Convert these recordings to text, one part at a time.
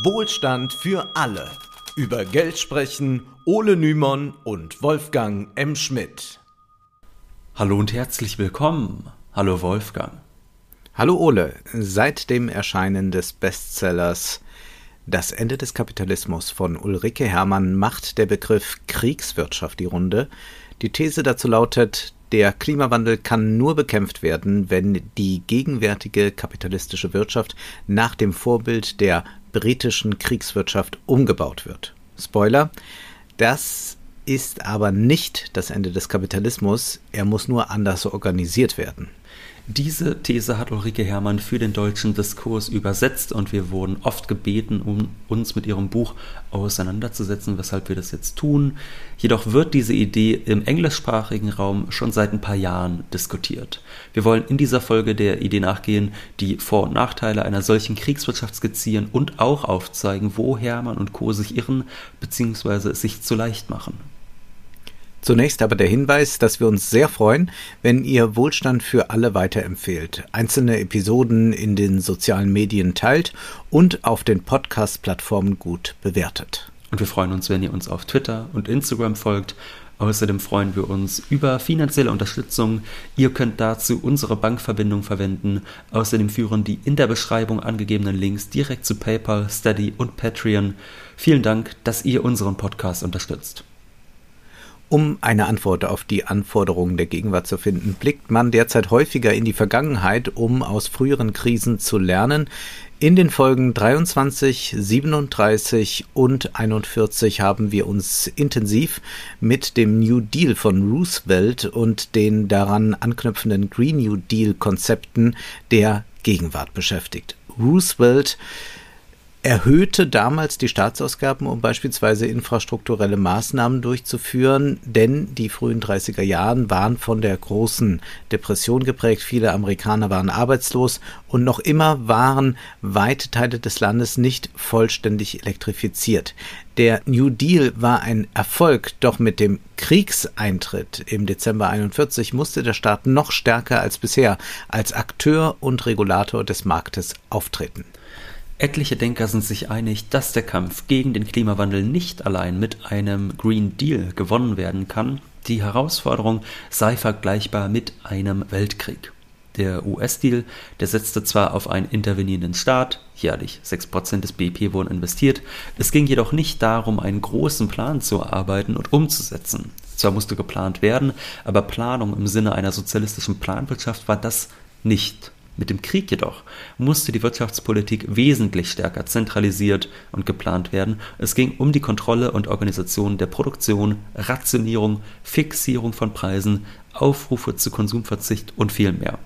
Wohlstand für alle. Über Geld sprechen Ole Nymon und Wolfgang M. Schmidt. Hallo und herzlich willkommen. Hallo Wolfgang. Hallo Ole. Seit dem Erscheinen des Bestsellers Das Ende des Kapitalismus von Ulrike Hermann macht der Begriff Kriegswirtschaft die Runde. Die These dazu lautet, der Klimawandel kann nur bekämpft werden, wenn die gegenwärtige kapitalistische Wirtschaft nach dem Vorbild der britischen Kriegswirtschaft umgebaut wird. Spoiler, das ist aber nicht das Ende des Kapitalismus, er muss nur anders organisiert werden. Diese These hat Ulrike Hermann für den deutschen Diskurs übersetzt und wir wurden oft gebeten, um uns mit ihrem Buch auseinanderzusetzen, weshalb wir das jetzt tun. Jedoch wird diese Idee im englischsprachigen Raum schon seit ein paar Jahren diskutiert. Wir wollen in dieser Folge der Idee nachgehen, die Vor- und Nachteile einer solchen Kriegswirtschaft skizzieren und auch aufzeigen, wo Hermann und Co. sich irren bzw. sich zu leicht machen. Zunächst aber der Hinweis, dass wir uns sehr freuen, wenn ihr Wohlstand für alle weiterempfehlt, einzelne Episoden in den sozialen Medien teilt und auf den Podcast-Plattformen gut bewertet. Und wir freuen uns, wenn ihr uns auf Twitter und Instagram folgt. Außerdem freuen wir uns über finanzielle Unterstützung. Ihr könnt dazu unsere Bankverbindung verwenden. Außerdem führen die in der Beschreibung angegebenen Links direkt zu PayPal, Steady und Patreon. Vielen Dank, dass ihr unseren Podcast unterstützt. Um eine Antwort auf die Anforderungen der Gegenwart zu finden, blickt man derzeit häufiger in die Vergangenheit, um aus früheren Krisen zu lernen. In den Folgen 23, 37 und 41 haben wir uns intensiv mit dem New Deal von Roosevelt und den daran anknüpfenden Green New Deal Konzepten der Gegenwart beschäftigt. Roosevelt erhöhte damals die Staatsausgaben, um beispielsweise infrastrukturelle Maßnahmen durchzuführen, denn die frühen 30er Jahren waren von der großen Depression geprägt. Viele Amerikaner waren arbeitslos und noch immer waren weite Teile des Landes nicht vollständig elektrifiziert. Der New Deal war ein Erfolg, doch mit dem Kriegseintritt im Dezember 41 musste der Staat noch stärker als bisher als Akteur und Regulator des Marktes auftreten. Etliche Denker sind sich einig, dass der Kampf gegen den Klimawandel nicht allein mit einem Green Deal gewonnen werden kann. Die Herausforderung sei vergleichbar mit einem Weltkrieg. Der US-Deal, der setzte zwar auf einen intervenierenden Staat, jährlich 6% des BIP wurden investiert, es ging jedoch nicht darum, einen großen Plan zu erarbeiten und umzusetzen. Zwar musste geplant werden, aber Planung im Sinne einer sozialistischen Planwirtschaft war das nicht. Mit dem Krieg jedoch musste die Wirtschaftspolitik wesentlich stärker zentralisiert und geplant werden. Es ging um die Kontrolle und Organisation der Produktion, Rationierung, Fixierung von Preisen, Aufrufe zu Konsumverzicht und viel mehr.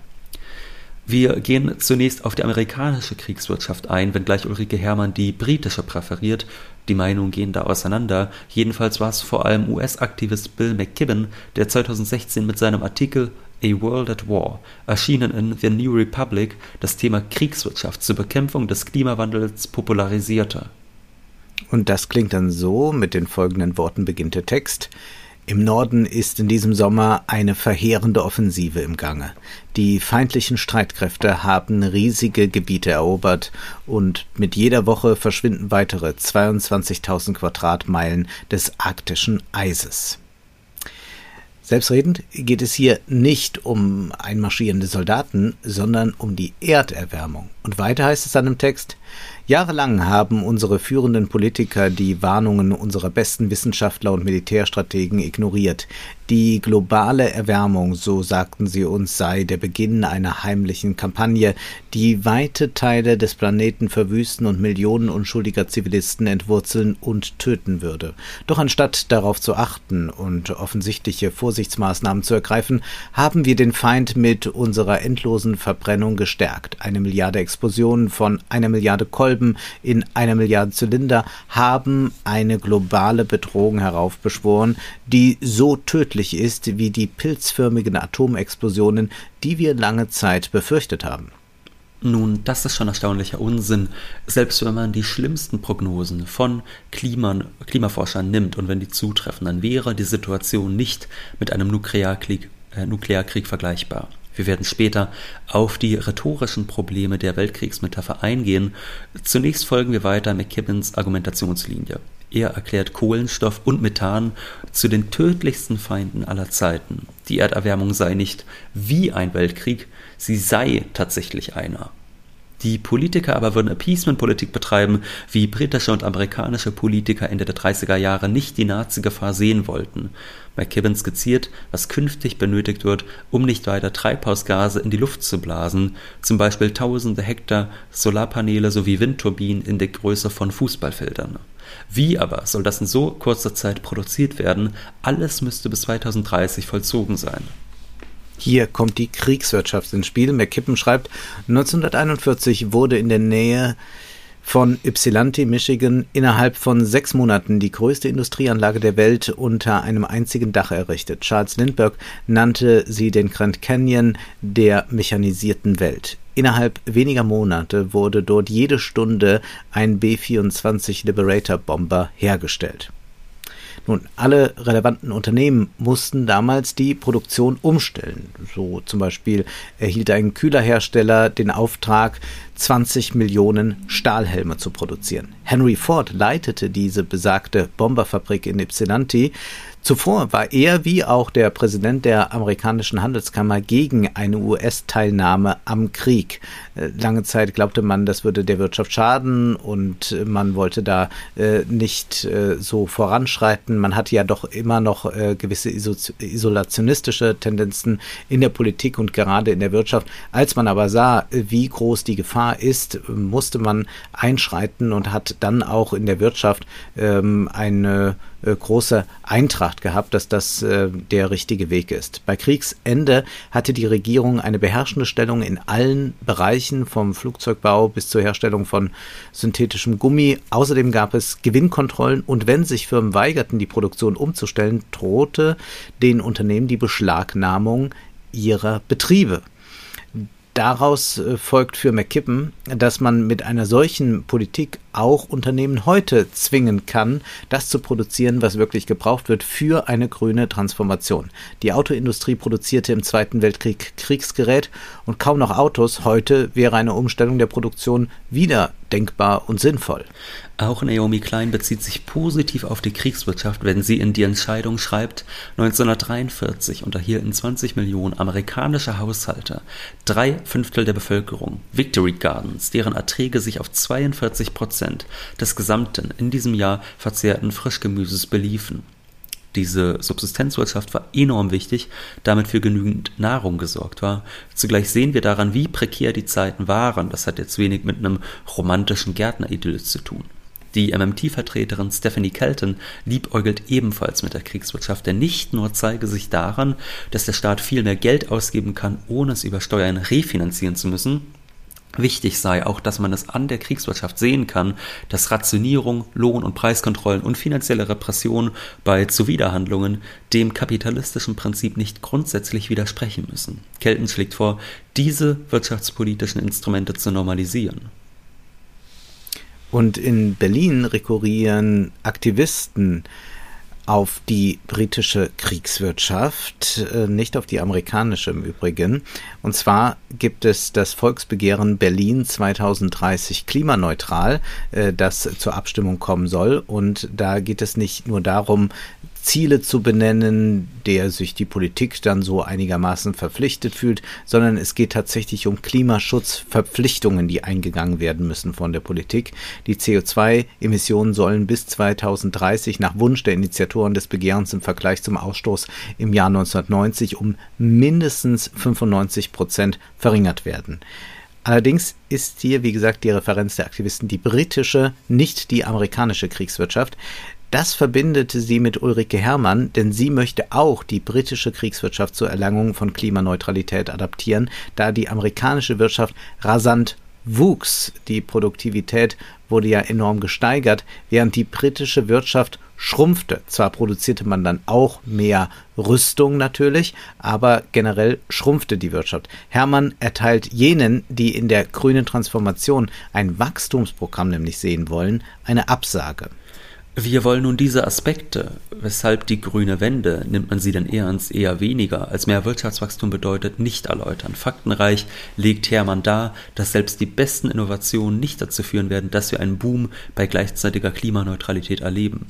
Wir gehen zunächst auf die amerikanische Kriegswirtschaft ein, wenngleich Ulrike Hermann die britische präferiert. Die Meinungen gehen da auseinander. Jedenfalls war es vor allem US-Aktivist Bill McKibben, der 2016 mit seinem Artikel A World at War, erschienen in The New Republic, das Thema Kriegswirtschaft zur Bekämpfung des Klimawandels popularisierte. Und das klingt dann so, mit den folgenden Worten beginnt der Text. Im Norden ist in diesem Sommer eine verheerende Offensive im Gange. Die feindlichen Streitkräfte haben riesige Gebiete erobert und mit jeder Woche verschwinden weitere 22.000 Quadratmeilen des arktischen Eises. Selbstredend geht es hier nicht um einmarschierende Soldaten, sondern um die Erderwärmung. Und weiter heißt es dann im Text, Jahrelang haben unsere führenden Politiker die Warnungen unserer besten Wissenschaftler und Militärstrategen ignoriert. Die globale Erwärmung, so sagten sie uns, sei der Beginn einer heimlichen Kampagne, die weite Teile des Planeten verwüsten und Millionen unschuldiger Zivilisten entwurzeln und töten würde. Doch anstatt darauf zu achten und offensichtliche Vorsichtsmaßnahmen zu ergreifen, haben wir den Feind mit unserer endlosen Verbrennung gestärkt. Eine Milliarde Explosionen von einer Milliarde Kolben in einer Milliarde Zylinder haben eine globale Bedrohung heraufbeschworen, die so tödlich ist wie die pilzförmigen Atomexplosionen, die wir lange Zeit befürchtet haben. Nun, das ist schon erstaunlicher Unsinn, selbst wenn man die schlimmsten Prognosen von Kliman, Klimaforschern nimmt und wenn die zutreffen, dann wäre die Situation nicht mit einem Nuklearkrieg, äh, Nuklearkrieg vergleichbar. Wir werden später auf die rhetorischen Probleme der Weltkriegsmetapher eingehen. Zunächst folgen wir weiter McKibbins Argumentationslinie. Er erklärt Kohlenstoff und Methan zu den tödlichsten Feinden aller Zeiten. Die Erderwärmung sei nicht wie ein Weltkrieg, sie sei tatsächlich einer. Die Politiker aber würden Appeasement-Politik betreiben, wie britische und amerikanische Politiker Ende der 30er Jahre nicht die Nazi-Gefahr sehen wollten. McKibben skizziert, was künftig benötigt wird, um nicht weiter Treibhausgase in die Luft zu blasen, zum Beispiel tausende Hektar Solarpaneele sowie Windturbinen in der Größe von Fußballfeldern. Wie aber soll das in so kurzer Zeit produziert werden? Alles müsste bis 2030 vollzogen sein. Hier kommt die Kriegswirtschaft ins Spiel. McKippen schreibt, 1941 wurde in der Nähe von Ypsilanti, Michigan, innerhalb von sechs Monaten die größte Industrieanlage der Welt unter einem einzigen Dach errichtet. Charles Lindbergh nannte sie den Grand Canyon der mechanisierten Welt. Innerhalb weniger Monate wurde dort jede Stunde ein B-24 Liberator Bomber hergestellt. Nun, alle relevanten Unternehmen mussten damals die Produktion umstellen. So zum Beispiel erhielt ein Kühlerhersteller den Auftrag, 20 Millionen Stahlhelme zu produzieren. Henry Ford leitete diese besagte Bomberfabrik in Ypsilanti Zuvor war er wie auch der Präsident der amerikanischen Handelskammer gegen eine US-Teilnahme am Krieg. Äh, lange Zeit glaubte man, das würde der Wirtschaft schaden und man wollte da äh, nicht äh, so voranschreiten. Man hatte ja doch immer noch gewisse isolationistische Tendenzen in der Politik und gerade in der Wirtschaft. Als man aber sah, wie groß die Gefahr ist, musste man einschreiten und hat dann auch in der Wirtschaft ähm, eine äh, große Eintracht gehabt, dass das äh, der richtige Weg ist. Bei Kriegsende hatte die Regierung eine beherrschende Stellung in allen Bereichen, vom Flugzeugbau bis zur Herstellung von synthetischem Gummi. Außerdem gab es Gewinnkontrollen und wenn sich Firmen weigerten, die Produktion umzustellen, drohte den Unternehmen die Beschlagnahmung ihrer Betriebe. Daraus äh, folgt für McKippen, dass man mit einer solchen Politik auch Unternehmen heute zwingen kann, das zu produzieren, was wirklich gebraucht wird für eine grüne Transformation. Die Autoindustrie produzierte im Zweiten Weltkrieg Kriegsgerät und kaum noch Autos. Heute wäre eine Umstellung der Produktion wieder denkbar und sinnvoll. Auch Naomi Klein bezieht sich positiv auf die Kriegswirtschaft, wenn sie in die Entscheidung schreibt, 1943 unterhielten 20 Millionen amerikanische Haushalte, drei Fünftel der Bevölkerung, Victory Gardens, deren Erträge sich auf 42 Prozent des gesamten in diesem Jahr verzehrten Frischgemüses beliefen. Diese Subsistenzwirtschaft war enorm wichtig, damit für genügend Nahrung gesorgt war. Zugleich sehen wir daran, wie prekär die Zeiten waren. Das hat jetzt wenig mit einem romantischen Gärtneridyll zu tun. Die MMT-Vertreterin Stephanie Kelton liebäugelt ebenfalls mit der Kriegswirtschaft, denn nicht nur zeige sich daran, dass der Staat viel mehr Geld ausgeben kann, ohne es über Steuern refinanzieren zu müssen, Wichtig sei auch, dass man es an der Kriegswirtschaft sehen kann, dass Rationierung, Lohn- und Preiskontrollen und finanzielle Repression bei Zuwiderhandlungen dem kapitalistischen Prinzip nicht grundsätzlich widersprechen müssen. Kelton schlägt vor, diese wirtschaftspolitischen Instrumente zu normalisieren. Und in Berlin rekurrieren Aktivisten auf die britische Kriegswirtschaft, äh, nicht auf die amerikanische im Übrigen. Und zwar gibt es das Volksbegehren Berlin 2030 klimaneutral, äh, das zur Abstimmung kommen soll. Und da geht es nicht nur darum, Ziele zu benennen, der sich die Politik dann so einigermaßen verpflichtet fühlt, sondern es geht tatsächlich um Klimaschutzverpflichtungen, die eingegangen werden müssen von der Politik. Die CO2-Emissionen sollen bis 2030 nach Wunsch der Initiatoren des Begehrens im Vergleich zum Ausstoß im Jahr 1990 um mindestens 95 Prozent verringert werden. Allerdings ist hier, wie gesagt, die Referenz der Aktivisten die britische, nicht die amerikanische Kriegswirtschaft. Das verbindete sie mit Ulrike Herrmann, denn sie möchte auch die britische Kriegswirtschaft zur Erlangung von Klimaneutralität adaptieren, da die amerikanische Wirtschaft rasant wuchs. Die Produktivität wurde ja enorm gesteigert, während die britische Wirtschaft schrumpfte. Zwar produzierte man dann auch mehr Rüstung natürlich, aber generell schrumpfte die Wirtschaft. Hermann erteilt jenen, die in der grünen Transformation ein Wachstumsprogramm nämlich sehen wollen, eine Absage. Wir wollen nun diese Aspekte, weshalb die grüne Wende, nimmt man sie denn eher ins eher weniger, als mehr Wirtschaftswachstum bedeutet, nicht erläutern. Faktenreich legt Hermann dar, dass selbst die besten Innovationen nicht dazu führen werden, dass wir einen Boom bei gleichzeitiger Klimaneutralität erleben.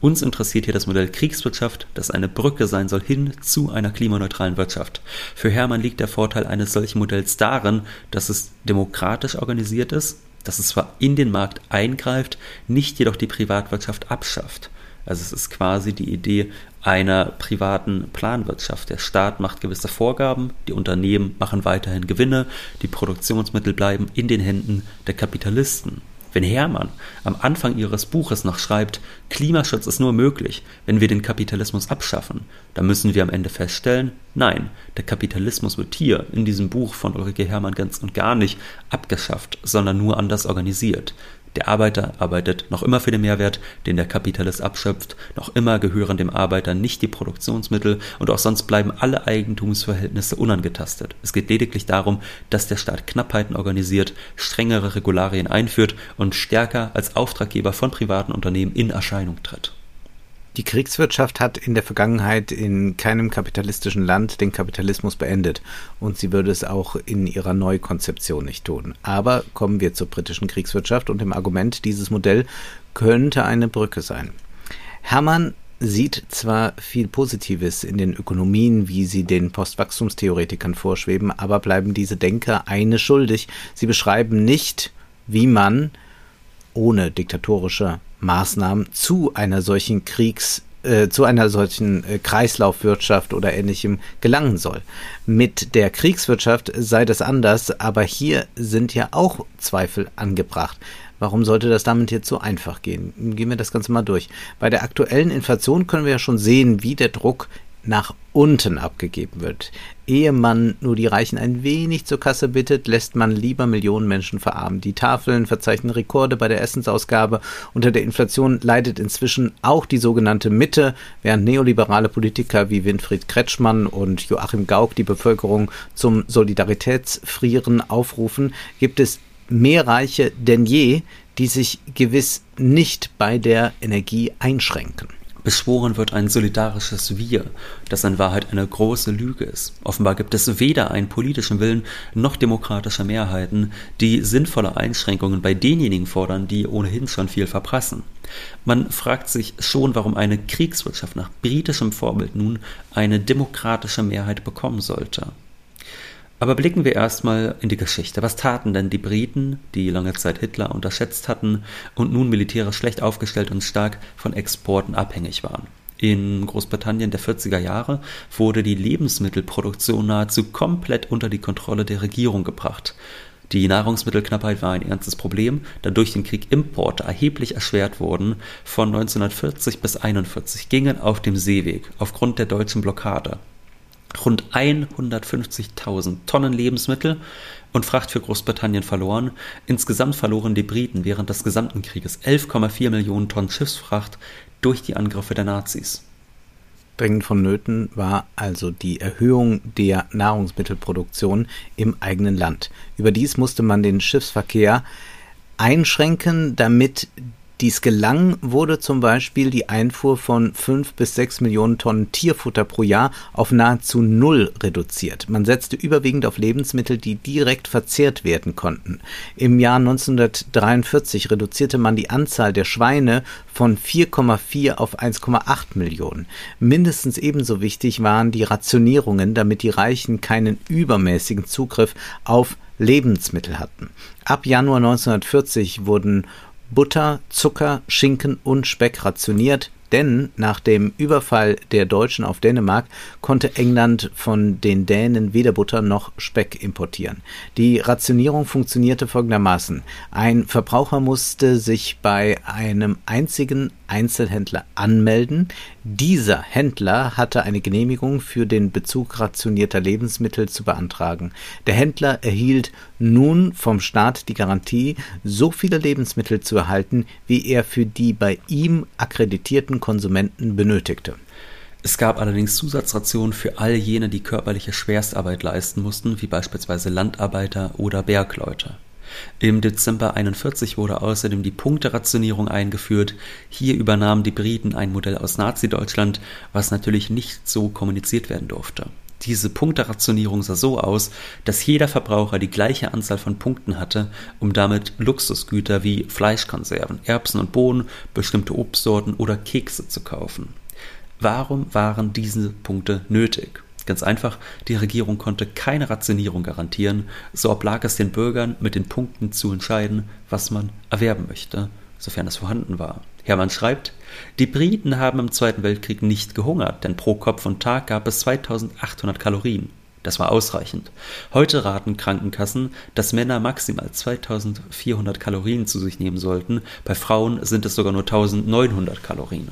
Uns interessiert hier das Modell Kriegswirtschaft, das eine Brücke sein soll hin zu einer klimaneutralen Wirtschaft. Für Hermann liegt der Vorteil eines solchen Modells darin, dass es demokratisch organisiert ist, dass es zwar in den Markt eingreift, nicht jedoch die Privatwirtschaft abschafft. Also es ist quasi die Idee einer privaten Planwirtschaft. Der Staat macht gewisse Vorgaben, die Unternehmen machen weiterhin Gewinne, die Produktionsmittel bleiben in den Händen der Kapitalisten. Wenn Hermann am Anfang ihres Buches noch schreibt, Klimaschutz ist nur möglich, wenn wir den Kapitalismus abschaffen, dann müssen wir am Ende feststellen, nein, der Kapitalismus wird hier in diesem Buch von Ulrike Hermann ganz und gar nicht abgeschafft, sondern nur anders organisiert. Der Arbeiter arbeitet noch immer für den Mehrwert, den der Kapitalist abschöpft, noch immer gehören dem Arbeiter nicht die Produktionsmittel und auch sonst bleiben alle Eigentumsverhältnisse unangetastet. Es geht lediglich darum, dass der Staat Knappheiten organisiert, strengere Regularien einführt und stärker als Auftraggeber von privaten Unternehmen in Erscheinung tritt. Die Kriegswirtschaft hat in der Vergangenheit in keinem kapitalistischen Land den Kapitalismus beendet und sie würde es auch in ihrer Neukonzeption nicht tun. Aber kommen wir zur britischen Kriegswirtschaft und dem Argument, dieses Modell könnte eine Brücke sein. Hermann sieht zwar viel Positives in den Ökonomien, wie sie den Postwachstumstheoretikern vorschweben, aber bleiben diese Denker eine schuldig. Sie beschreiben nicht, wie man ohne diktatorische Maßnahmen zu einer solchen Kriegs äh, zu einer solchen äh, Kreislaufwirtschaft oder ähnlichem gelangen soll. Mit der Kriegswirtschaft sei das anders, aber hier sind ja auch Zweifel angebracht. Warum sollte das damit jetzt so einfach gehen? Gehen wir das Ganze mal durch. Bei der aktuellen Inflation können wir ja schon sehen, wie der Druck nach unten abgegeben wird. Ehe man nur die Reichen ein wenig zur Kasse bittet, lässt man lieber Millionen Menschen verarmen. Die Tafeln verzeichnen Rekorde bei der Essensausgabe. Unter der Inflation leidet inzwischen auch die sogenannte Mitte, während neoliberale Politiker wie Winfried Kretschmann und Joachim Gauck die Bevölkerung zum Solidaritätsfrieren aufrufen, gibt es mehr Reiche denn je, die sich gewiss nicht bei der Energie einschränken. Beschworen wird ein solidarisches Wir, das in Wahrheit eine große Lüge ist. Offenbar gibt es weder einen politischen Willen noch demokratische Mehrheiten, die sinnvolle Einschränkungen bei denjenigen fordern, die ohnehin schon viel verprassen. Man fragt sich schon, warum eine Kriegswirtschaft nach britischem Vorbild nun eine demokratische Mehrheit bekommen sollte. Aber blicken wir erstmal in die Geschichte. Was taten denn die Briten, die lange Zeit Hitler unterschätzt hatten und nun militärisch schlecht aufgestellt und stark von Exporten abhängig waren? In Großbritannien der 40er Jahre wurde die Lebensmittelproduktion nahezu komplett unter die Kontrolle der Regierung gebracht. Die Nahrungsmittelknappheit war ein ernstes Problem, da durch den Krieg Importe erheblich erschwert wurden. Von 1940 bis 1941 gingen auf dem Seeweg aufgrund der deutschen Blockade rund 150.000 Tonnen Lebensmittel und Fracht für Großbritannien verloren. Insgesamt verloren die Briten während des gesamten Krieges 11,4 Millionen Tonnen Schiffsfracht durch die Angriffe der Nazis. Dringend vonnöten war also die Erhöhung der Nahrungsmittelproduktion im eigenen Land. Überdies musste man den Schiffsverkehr einschränken, damit dies gelang, wurde zum Beispiel die Einfuhr von fünf bis sechs Millionen Tonnen Tierfutter pro Jahr auf nahezu null reduziert. Man setzte überwiegend auf Lebensmittel, die direkt verzehrt werden konnten. Im Jahr 1943 reduzierte man die Anzahl der Schweine von 4,4 auf 1,8 Millionen. Mindestens ebenso wichtig waren die Rationierungen, damit die Reichen keinen übermäßigen Zugriff auf Lebensmittel hatten. Ab Januar 1940 wurden Butter, Zucker, Schinken und Speck rationiert, denn nach dem Überfall der Deutschen auf Dänemark konnte England von den Dänen weder Butter noch Speck importieren. Die Rationierung funktionierte folgendermaßen. Ein Verbraucher musste sich bei einem einzigen Einzelhändler anmelden. Dieser Händler hatte eine Genehmigung für den Bezug rationierter Lebensmittel zu beantragen. Der Händler erhielt nun vom Staat die Garantie, so viele Lebensmittel zu erhalten, wie er für die bei ihm akkreditierten Konsumenten benötigte. Es gab allerdings Zusatzrationen für all jene, die körperliche Schwerstarbeit leisten mussten, wie beispielsweise Landarbeiter oder Bergleute. Im Dezember 41 wurde außerdem die Punkterationierung eingeführt. Hier übernahmen die Briten ein Modell aus Nazi-Deutschland, was natürlich nicht so kommuniziert werden durfte. Diese Punkterationierung sah so aus, dass jeder Verbraucher die gleiche Anzahl von Punkten hatte, um damit Luxusgüter wie Fleischkonserven, Erbsen und Bohnen, bestimmte Obstsorten oder Kekse zu kaufen. Warum waren diese Punkte nötig? Ganz einfach, die Regierung konnte keine Rationierung garantieren, so oblag es den Bürgern, mit den Punkten zu entscheiden, was man erwerben möchte, sofern es vorhanden war. Hermann schreibt, die Briten haben im Zweiten Weltkrieg nicht gehungert, denn pro Kopf und Tag gab es 2800 Kalorien. Das war ausreichend. Heute raten Krankenkassen, dass Männer maximal 2400 Kalorien zu sich nehmen sollten, bei Frauen sind es sogar nur 1900 Kalorien.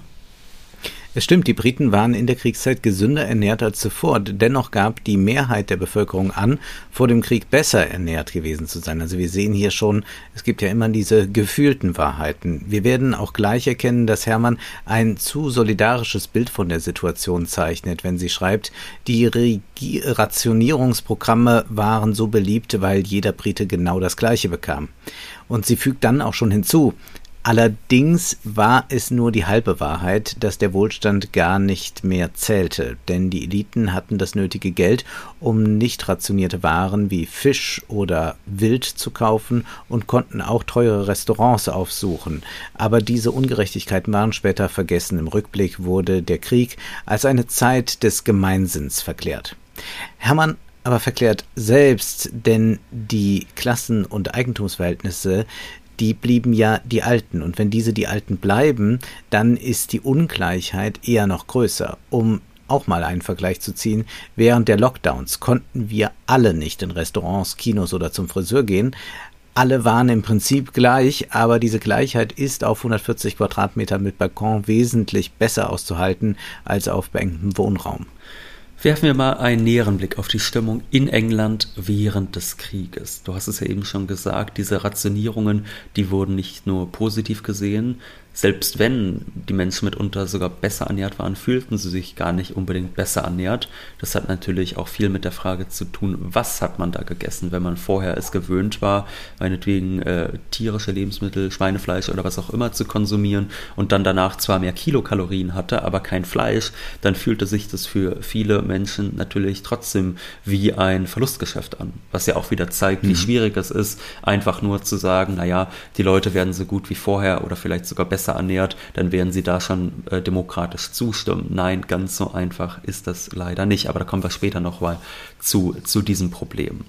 Es stimmt, die Briten waren in der Kriegszeit gesünder ernährt als zuvor. Dennoch gab die Mehrheit der Bevölkerung an, vor dem Krieg besser ernährt gewesen zu sein. Also wir sehen hier schon, es gibt ja immer diese gefühlten Wahrheiten. Wir werden auch gleich erkennen, dass Hermann ein zu solidarisches Bild von der Situation zeichnet, wenn sie schreibt, die Regi Rationierungsprogramme waren so beliebt, weil jeder Brite genau das Gleiche bekam. Und sie fügt dann auch schon hinzu, Allerdings war es nur die halbe Wahrheit, dass der Wohlstand gar nicht mehr zählte, denn die Eliten hatten das nötige Geld, um nicht rationierte Waren wie Fisch oder Wild zu kaufen und konnten auch teure Restaurants aufsuchen. Aber diese Ungerechtigkeiten waren später vergessen. Im Rückblick wurde der Krieg als eine Zeit des Gemeinsinns verklärt. Hermann aber verklärt selbst, denn die Klassen- und Eigentumsverhältnisse die blieben ja die Alten. Und wenn diese die Alten bleiben, dann ist die Ungleichheit eher noch größer. Um auch mal einen Vergleich zu ziehen, während der Lockdowns konnten wir alle nicht in Restaurants, Kinos oder zum Friseur gehen. Alle waren im Prinzip gleich, aber diese Gleichheit ist auf 140 Quadratmetern mit Balkon wesentlich besser auszuhalten als auf beengtem Wohnraum. Werfen wir mal einen näheren Blick auf die Stimmung in England während des Krieges. Du hast es ja eben schon gesagt, diese Rationierungen, die wurden nicht nur positiv gesehen, selbst wenn die Menschen mitunter sogar besser ernährt waren, fühlten sie sich gar nicht unbedingt besser ernährt. Das hat natürlich auch viel mit der Frage zu tun, was hat man da gegessen, wenn man vorher es gewöhnt war, meinetwegen äh, tierische Lebensmittel, Schweinefleisch oder was auch immer zu konsumieren und dann danach zwar mehr Kilokalorien hatte, aber kein Fleisch, dann fühlte sich das für viele Menschen natürlich trotzdem wie ein Verlustgeschäft an. Was ja auch wieder zeigt, wie mhm. schwierig es ist, einfach nur zu sagen, naja, die Leute werden so gut wie vorher oder vielleicht sogar besser besser ernährt, dann werden sie da schon äh, demokratisch zustimmen. Nein, ganz so einfach ist das leider nicht, aber da kommen wir später noch mal zu, zu diesem Problem.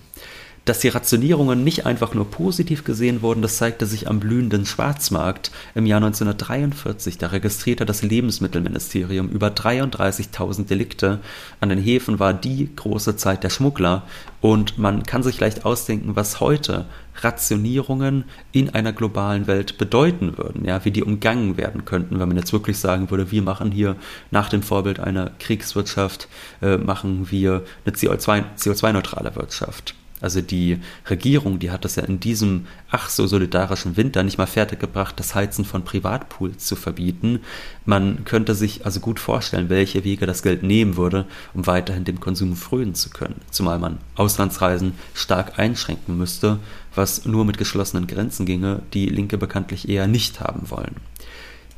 Dass die Rationierungen nicht einfach nur positiv gesehen wurden, das zeigte sich am blühenden Schwarzmarkt. Im Jahr 1943, da registrierte das Lebensmittelministerium über 33.000 Delikte. An den Häfen war die große Zeit der Schmuggler und man kann sich leicht ausdenken, was heute Rationierungen in einer globalen Welt bedeuten würden, ja, wie die umgangen werden könnten, wenn man jetzt wirklich sagen würde, wir machen hier nach dem Vorbild einer Kriegswirtschaft, äh, machen wir eine CO2-neutrale CO2 Wirtschaft. Also die Regierung, die hat das ja in diesem ach so solidarischen Winter nicht mal fertiggebracht, das Heizen von Privatpools zu verbieten. Man könnte sich also gut vorstellen, welche Wege das Geld nehmen würde, um weiterhin dem Konsum frönen zu können. Zumal man Auslandsreisen stark einschränken müsste, was nur mit geschlossenen Grenzen ginge, die Linke bekanntlich eher nicht haben wollen.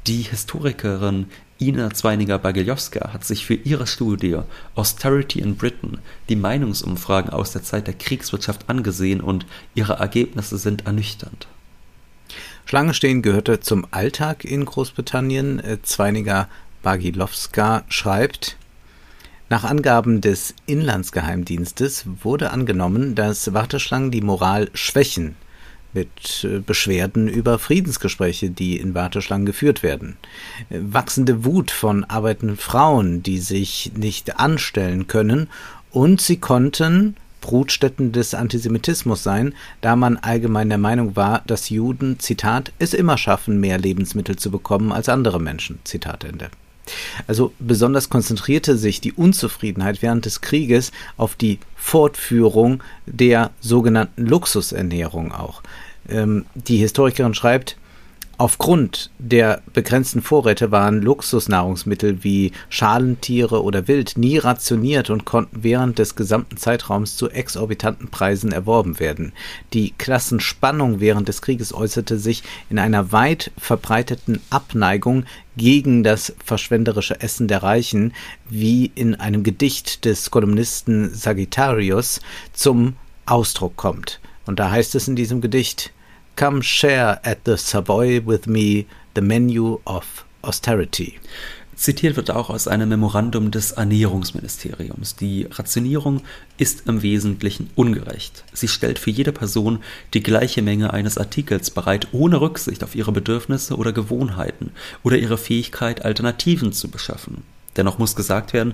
Die Historikerin Ina Zweininger-Bagiljowska hat sich für ihre Studie Austerity in Britain die Meinungsumfragen aus der Zeit der Kriegswirtschaft angesehen und ihre Ergebnisse sind ernüchternd. Schlange stehen gehörte zum Alltag in Großbritannien. Äh, Zweiniger-Bagilowska schreibt, nach Angaben des Inlandsgeheimdienstes wurde angenommen, dass Warteschlangen die Moral schwächen mit äh, Beschwerden über Friedensgespräche, die in Warteschlangen geführt werden. Äh, wachsende Wut von arbeitenden Frauen, die sich nicht anstellen können, und sie konnten Brutstätten des Antisemitismus sein, da man allgemein der Meinung war, dass Juden, Zitat, es immer schaffen, mehr Lebensmittel zu bekommen als andere Menschen. Zitat Ende. Also besonders konzentrierte sich die Unzufriedenheit während des Krieges auf die Fortführung der sogenannten Luxusernährung auch. Ähm, die Historikerin schreibt, Aufgrund der begrenzten Vorräte waren Luxusnahrungsmittel wie Schalentiere oder Wild nie rationiert und konnten während des gesamten Zeitraums zu exorbitanten Preisen erworben werden. Die Klassenspannung während des Krieges äußerte sich in einer weit verbreiteten Abneigung gegen das verschwenderische Essen der Reichen, wie in einem Gedicht des Kolumnisten Sagittarius zum Ausdruck kommt. Und da heißt es in diesem Gedicht Come share at the Savoy with me the menu of austerity. Zitiert wird auch aus einem Memorandum des Ernährungsministeriums. Die Rationierung ist im Wesentlichen ungerecht. Sie stellt für jede Person die gleiche Menge eines Artikels bereit, ohne Rücksicht auf ihre Bedürfnisse oder Gewohnheiten oder ihre Fähigkeit, Alternativen zu beschaffen. Dennoch muss gesagt werden,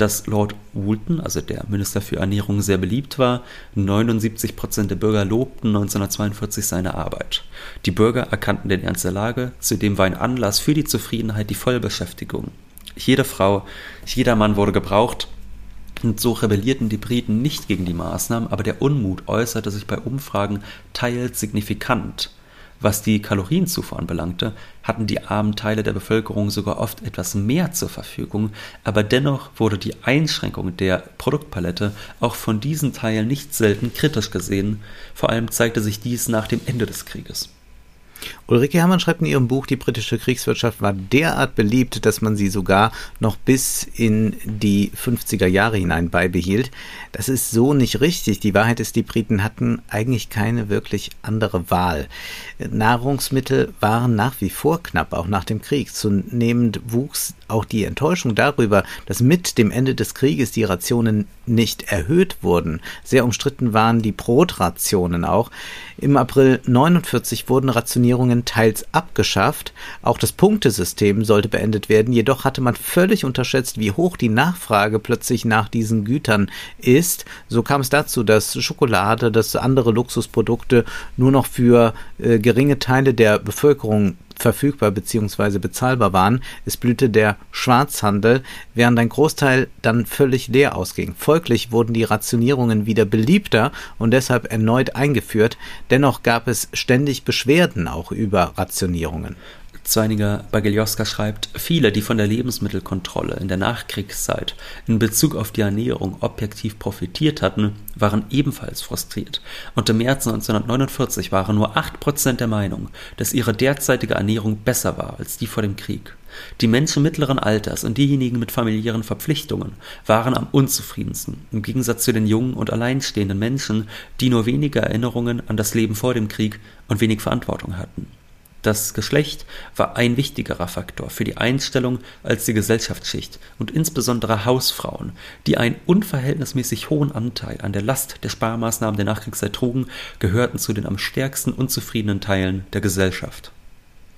dass Lord Woolton, also der Minister für Ernährung, sehr beliebt war. 79 Prozent der Bürger lobten 1942 seine Arbeit. Die Bürger erkannten den Ernst der Lage, zudem war ein Anlass für die Zufriedenheit die Vollbeschäftigung. Jede Frau, jeder Mann wurde gebraucht, und so rebellierten die Briten nicht gegen die Maßnahmen, aber der Unmut äußerte sich bei Umfragen teils signifikant. Was die Kalorienzufuhr anbelangte, hatten die armen Teile der Bevölkerung sogar oft etwas mehr zur Verfügung, aber dennoch wurde die Einschränkung der Produktpalette auch von diesen Teilen nicht selten kritisch gesehen, vor allem zeigte sich dies nach dem Ende des Krieges. Ulrike Herrmann schreibt in ihrem Buch, die britische Kriegswirtschaft war derart beliebt, dass man sie sogar noch bis in die 50er Jahre hinein beibehielt. Das ist so nicht richtig. Die Wahrheit ist, die Briten hatten eigentlich keine wirklich andere Wahl. Nahrungsmittel waren nach wie vor knapp, auch nach dem Krieg. Zunehmend wuchs auch die Enttäuschung darüber, dass mit dem Ende des Krieges die Rationen nicht erhöht wurden. Sehr umstritten waren die Brotrationen auch. Im April 49 wurden Rationierungen teils abgeschafft. Auch das Punktesystem sollte beendet werden. Jedoch hatte man völlig unterschätzt, wie hoch die Nachfrage plötzlich nach diesen Gütern ist. So kam es dazu, dass Schokolade, dass andere Luxusprodukte nur noch für äh, geringe Teile der Bevölkerung verfügbar bzw. bezahlbar waren. Es blühte der Schwarzhandel, während ein Großteil dann völlig leer ausging. Folglich wurden die Rationierungen wieder beliebter und deshalb erneut eingeführt. Dennoch gab es ständig Beschwerden auch über Rationierungen. Zweiniger Bageljoska schreibt, viele, die von der Lebensmittelkontrolle in der Nachkriegszeit in Bezug auf die Ernährung objektiv profitiert hatten, waren ebenfalls frustriert. Und im März 1949 waren nur 8% der Meinung, dass ihre derzeitige Ernährung besser war als die vor dem Krieg. Die Menschen mittleren Alters und diejenigen mit familiären Verpflichtungen waren am unzufriedensten, im Gegensatz zu den jungen und alleinstehenden Menschen, die nur wenige Erinnerungen an das Leben vor dem Krieg und wenig Verantwortung hatten. Das Geschlecht war ein wichtigerer Faktor für die Einstellung als die Gesellschaftsschicht und insbesondere Hausfrauen, die einen unverhältnismäßig hohen Anteil an der Last der Sparmaßnahmen der Nachkriegszeit trugen, gehörten zu den am stärksten unzufriedenen Teilen der Gesellschaft.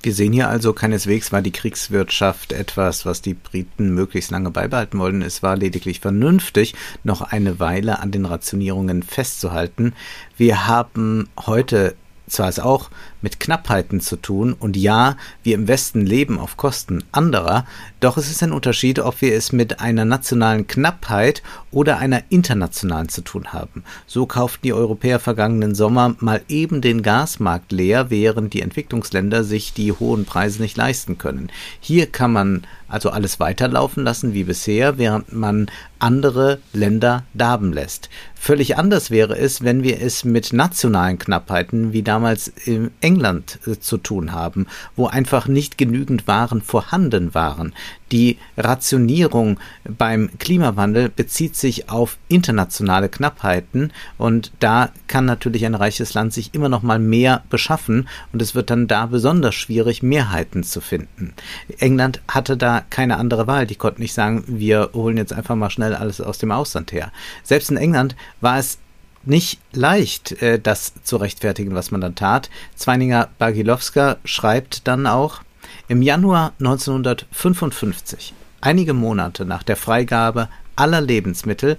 Wir sehen hier also, keineswegs war die Kriegswirtschaft etwas, was die Briten möglichst lange beibehalten wollten. Es war lediglich vernünftig, noch eine Weile an den Rationierungen festzuhalten. Wir haben heute zwar es auch mit Knappheiten zu tun und ja, wir im Westen leben auf Kosten anderer, doch es ist ein Unterschied, ob wir es mit einer nationalen Knappheit oder einer internationalen zu tun haben. So kauften die Europäer vergangenen Sommer mal eben den Gasmarkt leer, während die Entwicklungsländer sich die hohen Preise nicht leisten können. Hier kann man also alles weiterlaufen lassen wie bisher, während man andere Länder darben lässt. Völlig anders wäre es, wenn wir es mit nationalen Knappheiten wie damals in England äh, zu tun haben, wo einfach nicht genügend Waren vorhanden waren. Die Rationierung beim Klimawandel bezieht sich auf internationale Knappheiten und da kann natürlich ein reiches Land sich immer noch mal mehr beschaffen und es wird dann da besonders schwierig, Mehrheiten zu finden. England hatte da keine andere Wahl. Die konnten nicht sagen, wir holen jetzt einfach mal schnell alles aus dem Ausland her. Selbst in England war es nicht leicht, äh, das zu rechtfertigen, was man dann tat. Zweininger Bagilowska schreibt dann auch, im Januar 1955, einige Monate nach der Freigabe aller Lebensmittel,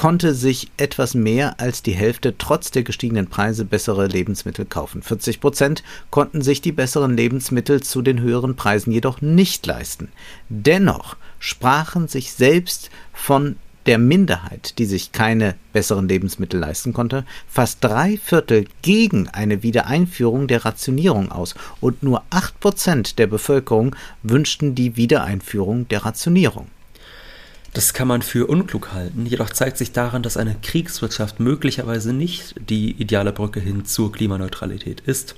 konnte sich etwas mehr als die Hälfte trotz der gestiegenen Preise bessere Lebensmittel kaufen. 40 Prozent konnten sich die besseren Lebensmittel zu den höheren Preisen jedoch nicht leisten. Dennoch sprachen sich selbst von der Minderheit, die sich keine besseren Lebensmittel leisten konnte, fast drei Viertel gegen eine Wiedereinführung der Rationierung aus und nur acht Prozent der Bevölkerung wünschten die Wiedereinführung der Rationierung. Das kann man für unklug halten, jedoch zeigt sich daran, dass eine Kriegswirtschaft möglicherweise nicht die ideale Brücke hin zur Klimaneutralität ist.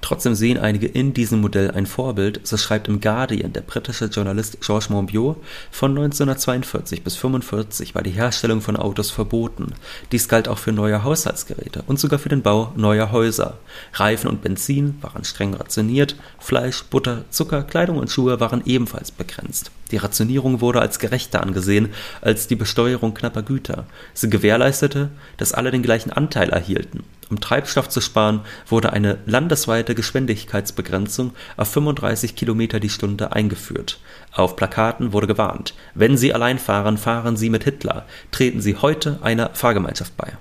Trotzdem sehen einige in diesem Modell ein Vorbild, so schreibt im Guardian der britische Journalist Georges Monbiot, von 1942 bis 1945 war die Herstellung von Autos verboten. Dies galt auch für neue Haushaltsgeräte und sogar für den Bau neuer Häuser. Reifen und Benzin waren streng rationiert, Fleisch, Butter, Zucker, Kleidung und Schuhe waren ebenfalls begrenzt. Die Rationierung wurde als gerechter angesehen als die Besteuerung knapper Güter. Sie gewährleistete, dass alle den gleichen Anteil erhielten. Um Treibstoff zu sparen, wurde eine landesweite Geschwindigkeitsbegrenzung auf 35 Kilometer die Stunde eingeführt. Auf Plakaten wurde gewarnt: Wenn Sie allein fahren, fahren Sie mit Hitler. Treten Sie heute einer Fahrgemeinschaft bei.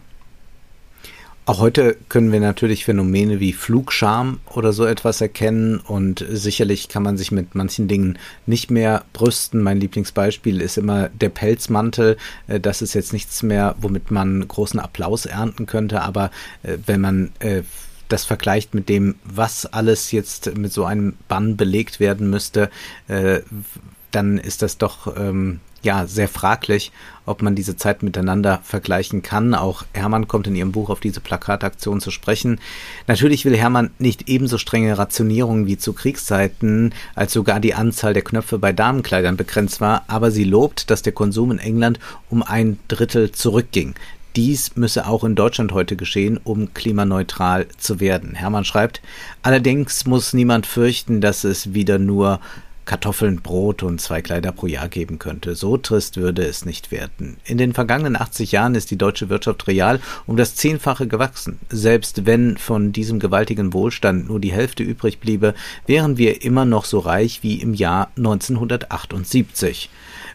Auch heute können wir natürlich Phänomene wie Flugscham oder so etwas erkennen und sicherlich kann man sich mit manchen Dingen nicht mehr brüsten. Mein Lieblingsbeispiel ist immer der Pelzmantel. Äh, das ist jetzt nichts mehr, womit man großen Applaus ernten könnte, aber äh, wenn man äh, das vergleicht mit dem, was alles jetzt mit so einem Bann belegt werden müsste, dann ist das doch ähm, ja sehr fraglich, ob man diese Zeit miteinander vergleichen kann. Auch Hermann kommt in ihrem Buch auf diese Plakataktion zu sprechen. Natürlich will Hermann nicht ebenso strenge Rationierungen wie zu Kriegszeiten, als sogar die Anzahl der Knöpfe bei Damenkleidern begrenzt war, aber sie lobt, dass der Konsum in England um ein Drittel zurückging. Dies müsse auch in Deutschland heute geschehen, um klimaneutral zu werden. Hermann schreibt, allerdings muss niemand fürchten, dass es wieder nur Kartoffeln, Brot und zwei Kleider pro Jahr geben könnte. So trist würde es nicht werden. In den vergangenen 80 Jahren ist die deutsche Wirtschaft real um das Zehnfache gewachsen. Selbst wenn von diesem gewaltigen Wohlstand nur die Hälfte übrig bliebe, wären wir immer noch so reich wie im Jahr 1978.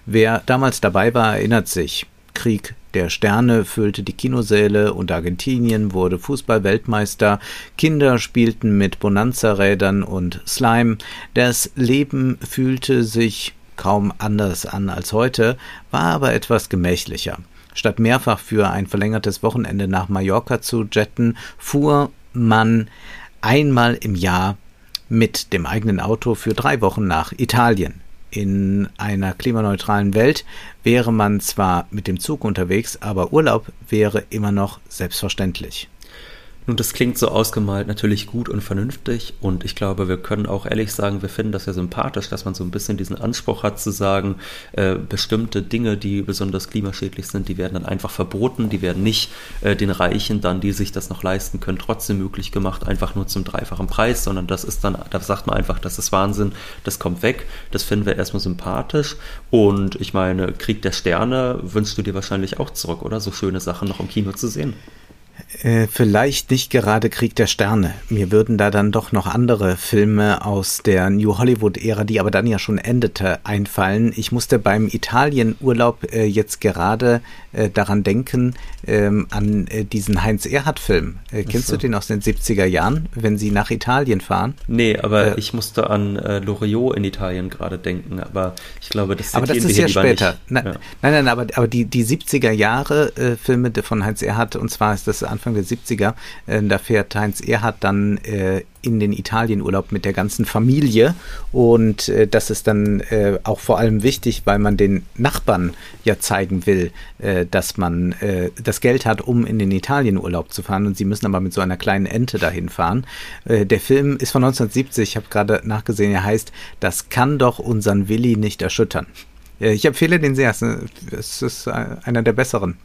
Wer damals dabei war, erinnert sich. Krieg der Sterne füllte die Kinosäle und Argentinien wurde Fußball-Weltmeister. Kinder spielten mit Bonanza-Rädern und Slime. Das Leben fühlte sich kaum anders an als heute, war aber etwas gemächlicher. Statt mehrfach für ein verlängertes Wochenende nach Mallorca zu jetten, fuhr man einmal im Jahr mit dem eigenen Auto für drei Wochen nach Italien. In einer klimaneutralen Welt wäre man zwar mit dem Zug unterwegs, aber Urlaub wäre immer noch selbstverständlich. Nun, das klingt so ausgemalt natürlich gut und vernünftig und ich glaube, wir können auch ehrlich sagen, wir finden das ja sympathisch, dass man so ein bisschen diesen Anspruch hat zu sagen, äh, bestimmte Dinge, die besonders klimaschädlich sind, die werden dann einfach verboten, die werden nicht äh, den Reichen dann, die sich das noch leisten können, trotzdem möglich gemacht, einfach nur zum dreifachen Preis, sondern das ist dann, da sagt man einfach, das ist Wahnsinn, das kommt weg, das finden wir erstmal sympathisch und ich meine, Krieg der Sterne wünschst du dir wahrscheinlich auch zurück, oder? So schöne Sachen noch im Kino zu sehen. Äh, vielleicht nicht gerade Krieg der Sterne. Mir würden da dann doch noch andere Filme aus der New Hollywood-Ära, die aber dann ja schon endete, einfallen. Ich musste beim Italienurlaub äh, jetzt gerade äh, daran denken, ähm, an äh, diesen Heinz-Erhardt-Film. Äh, kennst so. du den aus den 70er Jahren, wenn sie nach Italien fahren? Nee, aber ich musste an äh, Loriot in Italien gerade denken, aber ich glaube, das Aber das ist ja später. Na, ja. Nein, nein, aber, aber die, die 70er Jahre Filme von Heinz Erhardt, und zwar ist das Anfang der 70er, da fährt Heinz Erhardt dann in den Italienurlaub mit der ganzen Familie. Und äh, das ist dann äh, auch vor allem wichtig, weil man den Nachbarn ja zeigen will, äh, dass man äh, das Geld hat, um in den Italienurlaub zu fahren. Und sie müssen aber mit so einer kleinen Ente dahin fahren. Äh, der Film ist von 1970, ich habe gerade nachgesehen, er heißt Das kann doch unseren Willi nicht erschüttern. Äh, ich empfehle den sehr. Es ist einer der besseren.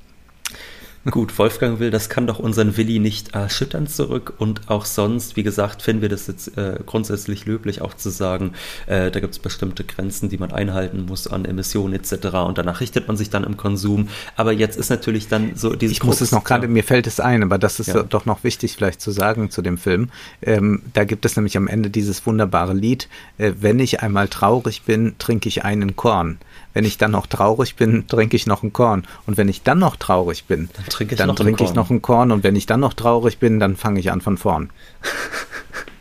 Gut, Wolfgang will, das kann doch unseren Willi nicht erschüttern zurück. Und auch sonst, wie gesagt, finden wir das jetzt äh, grundsätzlich löblich, auch zu sagen, äh, da gibt es bestimmte Grenzen, die man einhalten muss an Emissionen etc. Und danach richtet man sich dann im Konsum. Aber jetzt ist natürlich dann so diese. Ich muss es noch gerade, mir fällt es ein, aber das ist ja. doch noch wichtig vielleicht zu sagen zu dem Film. Ähm, da gibt es nämlich am Ende dieses wunderbare Lied, äh, wenn ich einmal traurig bin, trinke ich einen Korn. Wenn ich dann noch traurig bin, trinke ich noch ein Korn. Und wenn ich dann noch traurig bin, dann trinke ich, dann noch, trinke ich noch ein Korn. Und wenn ich dann noch traurig bin, dann fange ich an von vorn.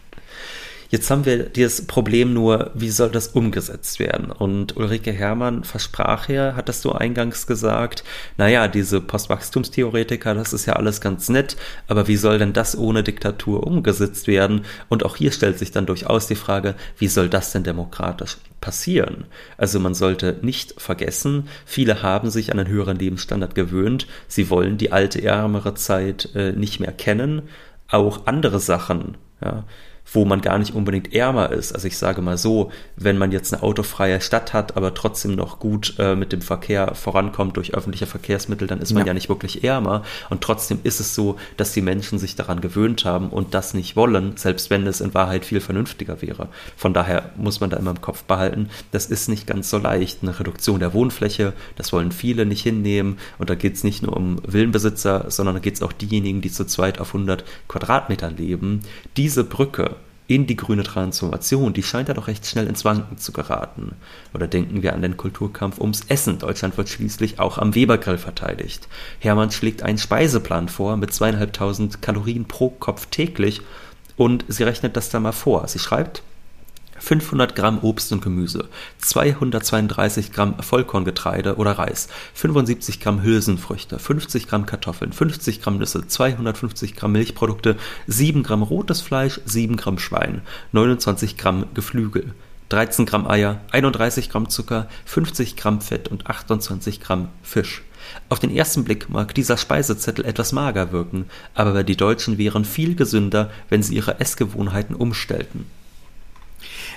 Jetzt haben wir das Problem nur, wie soll das umgesetzt werden? Und Ulrike Herrmann versprach ja, hattest du eingangs gesagt, naja, diese Postwachstumstheoretiker, das ist ja alles ganz nett, aber wie soll denn das ohne Diktatur umgesetzt werden? Und auch hier stellt sich dann durchaus die Frage, wie soll das denn demokratisch passieren? Also man sollte nicht vergessen, viele haben sich an einen höheren Lebensstandard gewöhnt, sie wollen die alte, ärmere Zeit äh, nicht mehr kennen, auch andere Sachen, ja, wo man gar nicht unbedingt ärmer ist. Also ich sage mal so, wenn man jetzt eine autofreie Stadt hat, aber trotzdem noch gut äh, mit dem Verkehr vorankommt durch öffentliche Verkehrsmittel, dann ist man ja. ja nicht wirklich ärmer. Und trotzdem ist es so, dass die Menschen sich daran gewöhnt haben und das nicht wollen, selbst wenn es in Wahrheit viel vernünftiger wäre. Von daher muss man da immer im Kopf behalten, das ist nicht ganz so leicht. Eine Reduktion der Wohnfläche, das wollen viele nicht hinnehmen. Und da geht es nicht nur um Villenbesitzer, sondern da geht es auch diejenigen, die zu zweit auf 100 Quadratmetern leben. Diese Brücke, in die grüne Transformation, die scheint ja doch recht schnell ins Wanken zu geraten. Oder denken wir an den Kulturkampf ums Essen. Deutschland wird schließlich auch am Webergrill verteidigt. Hermann schlägt einen Speiseplan vor mit zweieinhalbtausend Kalorien pro Kopf täglich und sie rechnet das da mal vor. Sie schreibt, 500 Gramm Obst und Gemüse, 232 Gramm Vollkorngetreide oder Reis, 75 Gramm Hülsenfrüchte, 50 Gramm Kartoffeln, 50 Gramm Nüsse, 250 Gramm Milchprodukte, 7 Gramm rotes Fleisch, 7 Gramm Schwein, 29 Gramm Geflügel, 13 Gramm Eier, 31 Gramm Zucker, 50 Gramm Fett und 28 Gramm Fisch. Auf den ersten Blick mag dieser Speisezettel etwas mager wirken, aber die Deutschen wären viel gesünder, wenn sie ihre Essgewohnheiten umstellten.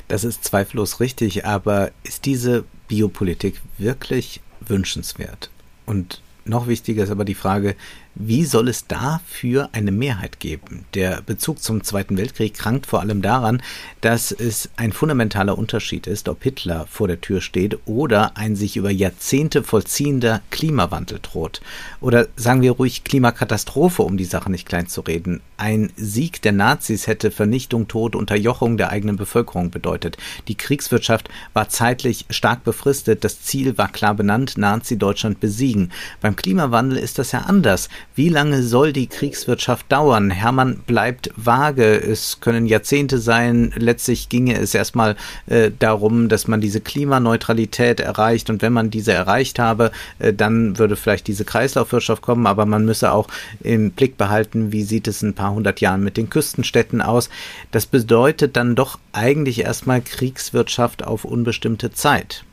Das ist zweifellos richtig, aber ist diese Biopolitik wirklich wünschenswert? Und noch wichtiger ist aber die Frage, wie soll es dafür eine Mehrheit geben? Der Bezug zum Zweiten Weltkrieg krankt vor allem daran, dass es ein fundamentaler Unterschied ist, ob Hitler vor der Tür steht oder ein sich über Jahrzehnte vollziehender Klimawandel droht. Oder sagen wir ruhig Klimakatastrophe, um die Sache nicht klein zu reden. Ein Sieg der Nazis hätte Vernichtung, Tod, Unterjochung der eigenen Bevölkerung bedeutet. Die Kriegswirtschaft war zeitlich stark befristet. Das Ziel war klar benannt, Nazi-Deutschland besiegen. Beim Klimawandel ist das ja anders. Wie lange soll die Kriegswirtschaft dauern? Hermann bleibt vage. Es können Jahrzehnte sein. Letztlich ginge es erstmal äh, darum, dass man diese Klimaneutralität erreicht. Und wenn man diese erreicht habe, äh, dann würde vielleicht diese Kreislaufwirtschaft kommen. Aber man müsse auch im Blick behalten, wie sieht es in ein paar hundert Jahren mit den Küstenstädten aus. Das bedeutet dann doch eigentlich erstmal Kriegswirtschaft auf unbestimmte Zeit.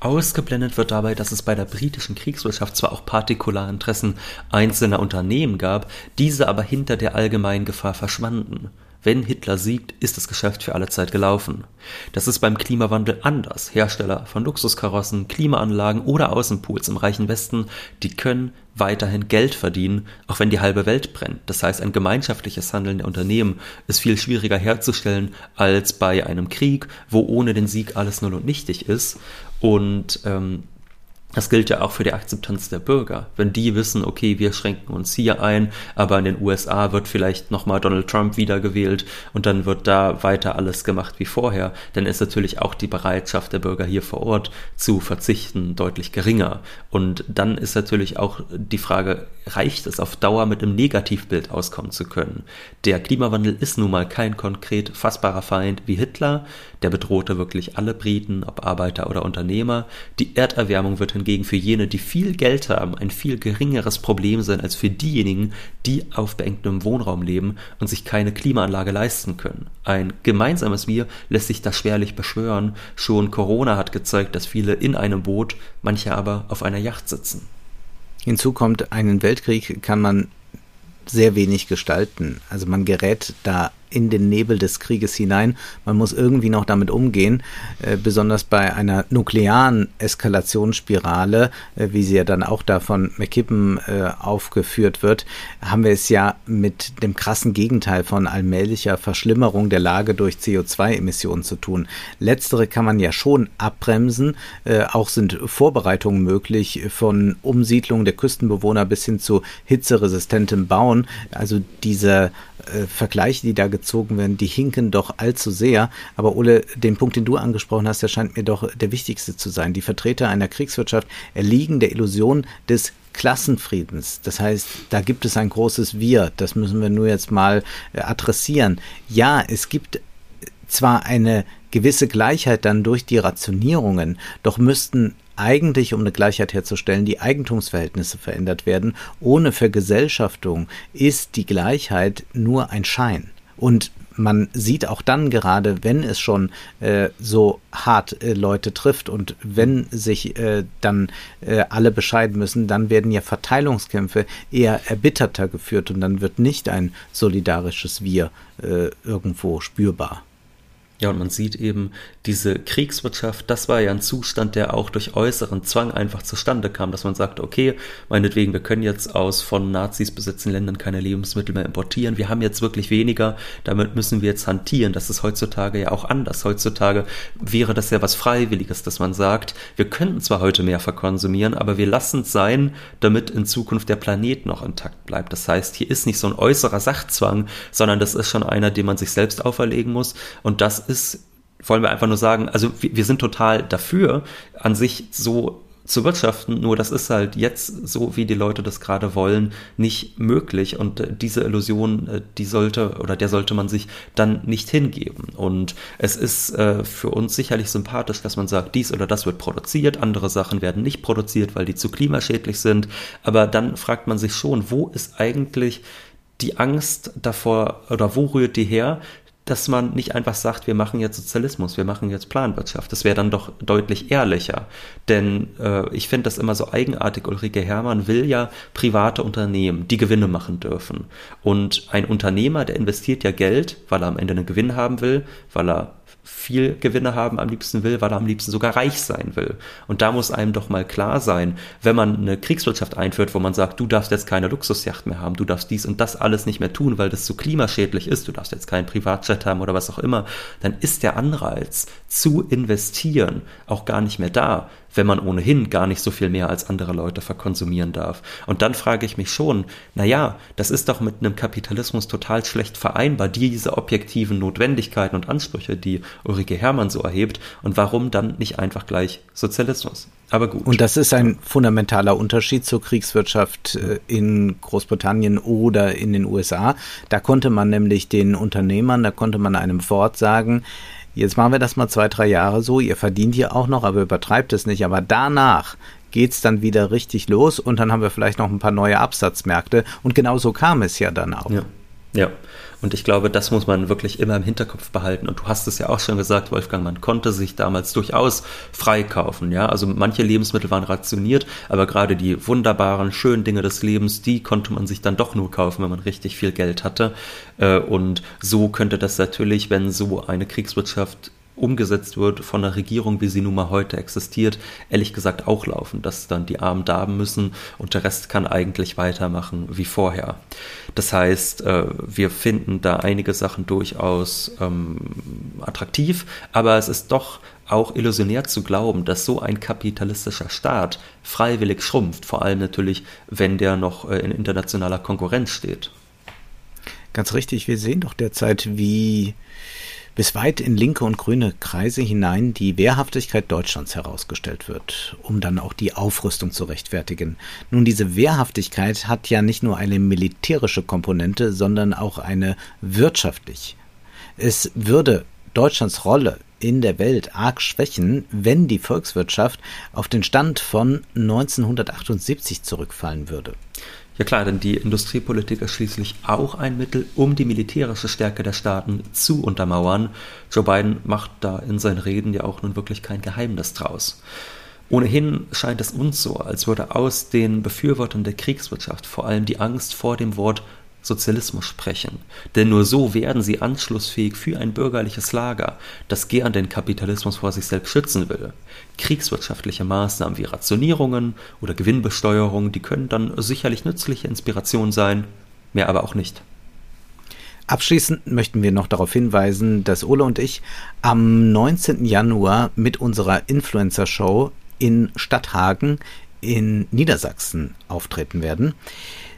Ausgeblendet wird dabei, dass es bei der britischen Kriegswirtschaft zwar auch Partikularinteressen einzelner Unternehmen gab, diese aber hinter der allgemeinen Gefahr verschwanden. Wenn Hitler siegt, ist das Geschäft für alle Zeit gelaufen. Das ist beim Klimawandel anders. Hersteller von Luxuskarossen, Klimaanlagen oder Außenpools im reichen Westen, die können weiterhin Geld verdienen, auch wenn die halbe Welt brennt. Das heißt, ein gemeinschaftliches Handeln der Unternehmen ist viel schwieriger herzustellen als bei einem Krieg, wo ohne den Sieg alles null und nichtig ist. Und ähm, das gilt ja auch für die Akzeptanz der Bürger. Wenn die wissen, okay, wir schränken uns hier ein, aber in den USA wird vielleicht nochmal Donald Trump wiedergewählt und dann wird da weiter alles gemacht wie vorher, dann ist natürlich auch die Bereitschaft der Bürger hier vor Ort zu verzichten deutlich geringer. Und dann ist natürlich auch die Frage, reicht es auf Dauer mit einem Negativbild auskommen zu können? Der Klimawandel ist nun mal kein konkret fassbarer Feind wie Hitler, der bedrohte wirklich alle Briten, ob Arbeiter oder Unternehmer. Die Erderwärmung wird hingegen für jene, die viel Geld haben, ein viel geringeres Problem sein als für diejenigen, die auf beengtem Wohnraum leben und sich keine Klimaanlage leisten können. Ein gemeinsames Wir lässt sich das schwerlich beschwören. Schon Corona hat gezeigt, dass viele in einem Boot, manche aber auf einer Yacht sitzen. Hinzu kommt, einen Weltkrieg kann man sehr wenig gestalten. Also man gerät da in den Nebel des Krieges hinein. Man muss irgendwie noch damit umgehen, äh, besonders bei einer nuklearen Eskalationsspirale, äh, wie sie ja dann auch da von McKippen äh, aufgeführt wird, haben wir es ja mit dem krassen Gegenteil von allmählicher Verschlimmerung der Lage durch CO2-Emissionen zu tun. Letztere kann man ja schon abbremsen. Äh, auch sind Vorbereitungen möglich von Umsiedlung der Küstenbewohner bis hin zu hitzeresistentem Bauen. Also diese äh, Vergleiche, die da gezogen werden, die hinken doch allzu sehr. Aber Ole, den Punkt, den du angesprochen hast, der scheint mir doch der wichtigste zu sein. Die Vertreter einer Kriegswirtschaft erliegen der Illusion des Klassenfriedens. Das heißt, da gibt es ein großes Wir. Das müssen wir nur jetzt mal äh, adressieren. Ja, es gibt zwar eine gewisse Gleichheit dann durch die Rationierungen, doch müssten eigentlich, um eine Gleichheit herzustellen, die Eigentumsverhältnisse verändert werden. Ohne Vergesellschaftung ist die Gleichheit nur ein Schein. Und man sieht auch dann gerade, wenn es schon äh, so hart äh, Leute trifft und wenn sich äh, dann äh, alle bescheiden müssen, dann werden ja Verteilungskämpfe eher erbitterter geführt und dann wird nicht ein solidarisches Wir äh, irgendwo spürbar. Ja, und man sieht eben, diese Kriegswirtschaft, das war ja ein Zustand, der auch durch äußeren Zwang einfach zustande kam, dass man sagt, okay, meinetwegen, wir können jetzt aus von Nazis besetzten Ländern keine Lebensmittel mehr importieren, wir haben jetzt wirklich weniger, damit müssen wir jetzt hantieren. Das ist heutzutage ja auch anders. Heutzutage wäre das ja was Freiwilliges, dass man sagt, wir könnten zwar heute mehr verkonsumieren, aber wir lassen es sein, damit in Zukunft der Planet noch intakt bleibt. Das heißt, hier ist nicht so ein äußerer Sachzwang, sondern das ist schon einer, den man sich selbst auferlegen muss und das ist, wollen wir einfach nur sagen, also wir, wir sind total dafür, an sich so zu wirtschaften, nur das ist halt jetzt, so wie die Leute das gerade wollen, nicht möglich. Und äh, diese Illusion, äh, die sollte oder der sollte man sich dann nicht hingeben. Und es ist äh, für uns sicherlich sympathisch, dass man sagt, dies oder das wird produziert, andere Sachen werden nicht produziert, weil die zu klimaschädlich sind, aber dann fragt man sich schon, wo ist eigentlich die Angst davor oder wo rührt die her, dass man nicht einfach sagt, wir machen jetzt Sozialismus, wir machen jetzt Planwirtschaft. Das wäre dann doch deutlich ehrlicher. Denn äh, ich finde das immer so eigenartig. Ulrike Herrmann will ja private Unternehmen, die Gewinne machen dürfen. Und ein Unternehmer, der investiert ja Geld, weil er am Ende einen Gewinn haben will, weil er viel Gewinne haben am liebsten will, weil er am liebsten sogar reich sein will. Und da muss einem doch mal klar sein, wenn man eine Kriegswirtschaft einführt, wo man sagt, du darfst jetzt keine Luxusjacht mehr haben, du darfst dies und das alles nicht mehr tun, weil das zu klimaschädlich ist, du darfst jetzt keinen Privatjet haben oder was auch immer, dann ist der Anreiz zu investieren auch gar nicht mehr da wenn man ohnehin gar nicht so viel mehr als andere Leute verkonsumieren darf. Und dann frage ich mich schon, na ja, das ist doch mit einem Kapitalismus total schlecht vereinbar, diese objektiven Notwendigkeiten und Ansprüche, die Ulrike Hermann so erhebt, und warum dann nicht einfach gleich Sozialismus? Aber gut. Und das ist ein fundamentaler Unterschied zur Kriegswirtschaft äh, in Großbritannien oder in den USA. Da konnte man nämlich den Unternehmern, da konnte man einem Ford sagen, Jetzt machen wir das mal zwei, drei Jahre so. Ihr verdient hier auch noch, aber übertreibt es nicht. Aber danach geht's dann wieder richtig los und dann haben wir vielleicht noch ein paar neue Absatzmärkte. Und genau so kam es ja dann auch. Ja. Ja, und ich glaube, das muss man wirklich immer im Hinterkopf behalten. Und du hast es ja auch schon gesagt, Wolfgang, man konnte sich damals durchaus freikaufen. Ja, also manche Lebensmittel waren rationiert, aber gerade die wunderbaren, schönen Dinge des Lebens, die konnte man sich dann doch nur kaufen, wenn man richtig viel Geld hatte. Äh, und so könnte das natürlich, wenn so eine Kriegswirtschaft umgesetzt wird von der Regierung, wie sie nun mal heute existiert, ehrlich gesagt auch laufen, dass dann die Armen darben müssen und der Rest kann eigentlich weitermachen wie vorher. Das heißt, äh, wir finden da einige Sachen durchaus ähm, attraktiv, aber es ist doch auch illusionär zu glauben, dass so ein kapitalistischer Staat freiwillig schrumpft, vor allem natürlich, wenn der noch äh, in internationaler Konkurrenz steht. Ganz richtig, wir sehen doch derzeit, wie bis weit in linke und grüne Kreise hinein die Wehrhaftigkeit Deutschlands herausgestellt wird, um dann auch die Aufrüstung zu rechtfertigen. Nun, diese Wehrhaftigkeit hat ja nicht nur eine militärische Komponente, sondern auch eine wirtschaftlich. Es würde Deutschlands Rolle in der Welt arg schwächen, wenn die Volkswirtschaft auf den Stand von 1978 zurückfallen würde. Ja klar, denn die Industriepolitik ist schließlich auch ein Mittel, um die militärische Stärke der Staaten zu untermauern. Joe Biden macht da in seinen Reden ja auch nun wirklich kein Geheimnis draus. Ohnehin scheint es uns so, als würde aus den Befürwortern der Kriegswirtschaft vor allem die Angst vor dem Wort Sozialismus sprechen. Denn nur so werden sie anschlussfähig für ein bürgerliches Lager, das gern den Kapitalismus vor sich selbst schützen will. Kriegswirtschaftliche Maßnahmen wie Rationierungen oder Gewinnbesteuerung, die können dann sicherlich nützliche Inspiration sein, mehr aber auch nicht. Abschließend möchten wir noch darauf hinweisen, dass Ole und ich am 19. Januar mit unserer Influencer-Show in Stadthagen in Niedersachsen auftreten werden.